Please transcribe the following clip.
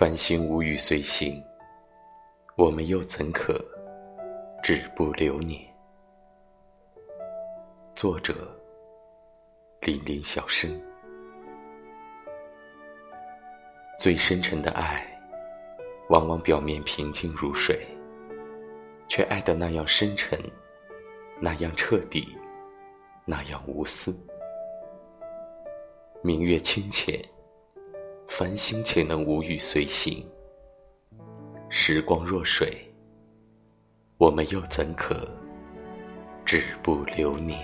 繁星无语随行，我们又怎可止步流年？作者：林林小生。最深沉的爱，往往表面平静如水，却爱得那样深沉，那样彻底，那样无私。明月清浅。繁星且能无语随行，时光若水，我们又怎可止步流年？